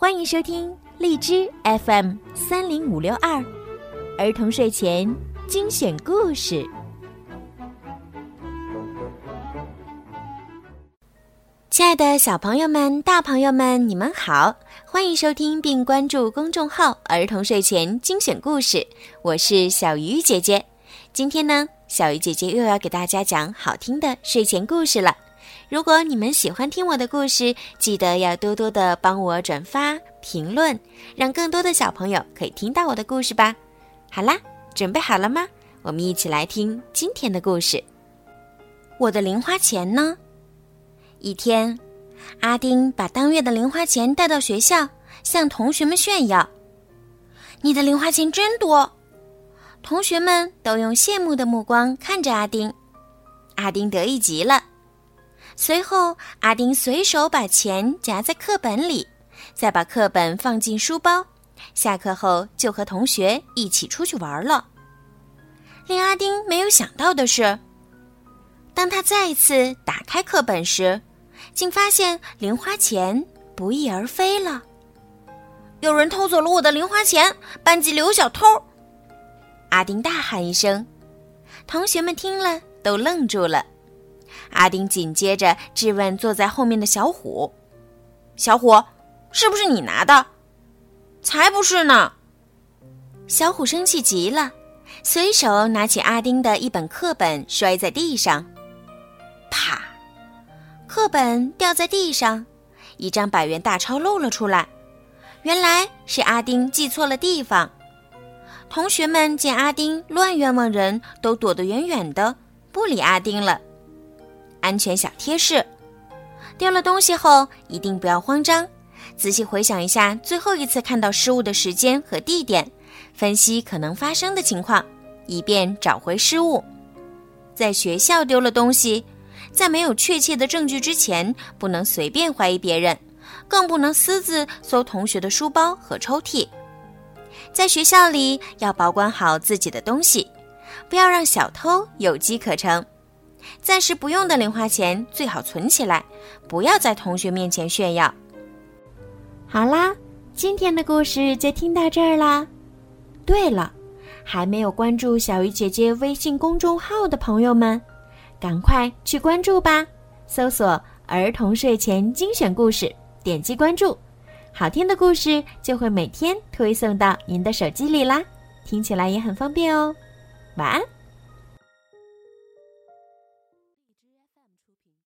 欢迎收听荔枝 FM 三零五六二儿童睡前精选故事。亲爱的小朋友们、大朋友们，你们好！欢迎收听并关注公众号“儿童睡前精选故事”，我是小鱼姐姐。今天呢，小鱼姐姐又要给大家讲好听的睡前故事了。如果你们喜欢听我的故事，记得要多多的帮我转发、评论，让更多的小朋友可以听到我的故事吧。好啦，准备好了吗？我们一起来听今天的故事。我的零花钱呢？一天，阿丁把当月的零花钱带到学校，向同学们炫耀：“你的零花钱真多！”同学们都用羡慕的目光看着阿丁，阿丁得意极了。随后，阿丁随手把钱夹在课本里，再把课本放进书包。下课后，就和同学一起出去玩了。令阿丁没有想到的是，当他再一次打开课本时，竟发现零花钱不翼而飞了。有人偷走了我的零花钱！班级里有小偷！阿丁大喊一声，同学们听了都愣住了。阿丁紧接着质问坐在后面的小虎：“小虎，是不是你拿的？”“才不是呢！”小虎生气极了，随手拿起阿丁的一本课本摔在地上，啪，课本掉在地上，一张百元大钞露了出来。原来是阿丁记错了地方。同学们见阿丁乱冤枉人，都躲得远远的，不理阿丁了。安全小贴士：丢了东西后一定不要慌张，仔细回想一下最后一次看到失物的时间和地点，分析可能发生的情况，以便找回失物。在学校丢了东西，在没有确切的证据之前，不能随便怀疑别人，更不能私自搜同学的书包和抽屉。在学校里要保管好自己的东西，不要让小偷有机可乘。暂时不用的零花钱最好存起来，不要在同学面前炫耀。好啦，今天的故事就听到这儿啦。对了，还没有关注小鱼姐姐微信公众号的朋友们，赶快去关注吧！搜索“儿童睡前精选故事”，点击关注，好听的故事就会每天推送到您的手机里啦，听起来也很方便哦。晚安。